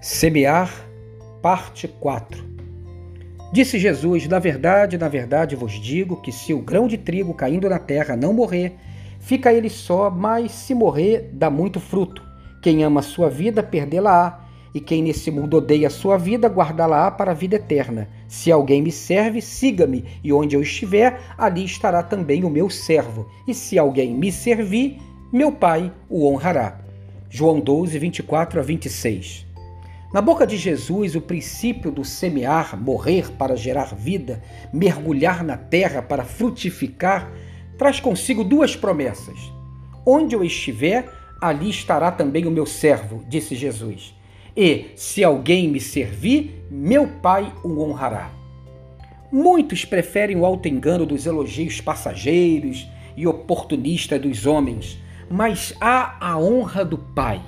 Semear, parte 4. Disse Jesus: Na verdade, na verdade vos digo que se o grão de trigo caindo na terra não morrer, fica ele só, mas se morrer, dá muito fruto. Quem ama a sua vida, perdê-la-á, e quem nesse mundo odeia a sua vida, guardá-la-á para a vida eterna. Se alguém me serve, siga-me, e onde eu estiver, ali estará também o meu servo. E se alguém me servir, meu Pai o honrará. João 12, 24 a 26. Na boca de Jesus, o princípio do semear, morrer para gerar vida, mergulhar na terra para frutificar, traz consigo duas promessas. Onde eu estiver, ali estará também o meu servo, disse Jesus. E, se alguém me servir, meu Pai o honrará. Muitos preferem o alto engano dos elogios passageiros e oportunistas dos homens, mas há a honra do Pai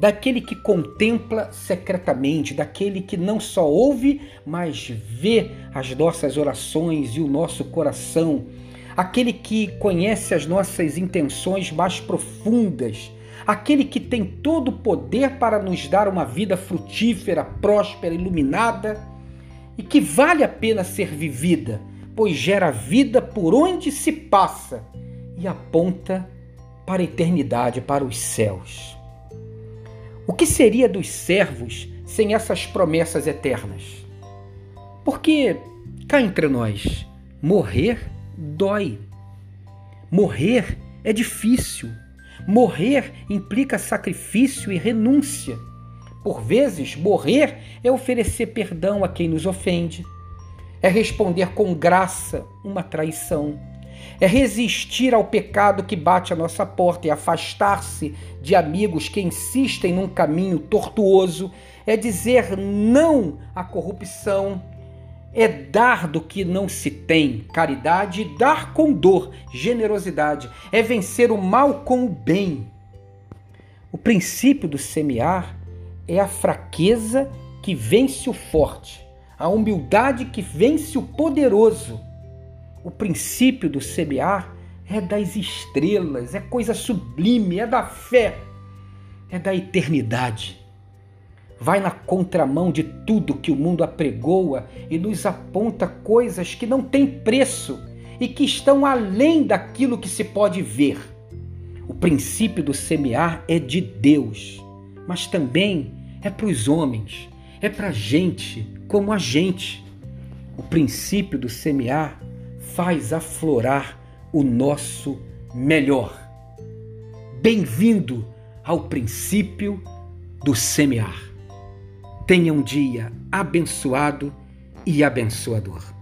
daquele que contempla secretamente, daquele que não só ouve, mas vê as nossas orações e o nosso coração, aquele que conhece as nossas intenções mais profundas, aquele que tem todo o poder para nos dar uma vida frutífera, próspera, iluminada e que vale a pena ser vivida, pois gera vida por onde se passa e aponta para a eternidade, para os céus. O que seria dos servos sem essas promessas eternas? Porque, cá entre nós, morrer dói. Morrer é difícil. Morrer implica sacrifício e renúncia. Por vezes, morrer é oferecer perdão a quem nos ofende, é responder com graça uma traição é resistir ao pecado que bate à nossa porta e afastar-se de amigos que insistem num caminho tortuoso, é dizer não à corrupção, é dar do que não se tem, caridade, e dar com dor, generosidade, é vencer o mal com o bem. O princípio do semear é a fraqueza que vence o forte, a humildade que vence o poderoso o princípio do semear é das estrelas, é coisa sublime, é da fé, é da eternidade. Vai na contramão de tudo que o mundo apregoa e nos aponta coisas que não têm preço e que estão além daquilo que se pode ver. O princípio do semear é de Deus, mas também é para os homens, é para a gente como a gente. O princípio do semear faz aflorar o nosso melhor. Bem-vindo ao princípio do semear. Tenha um dia abençoado e abençoador.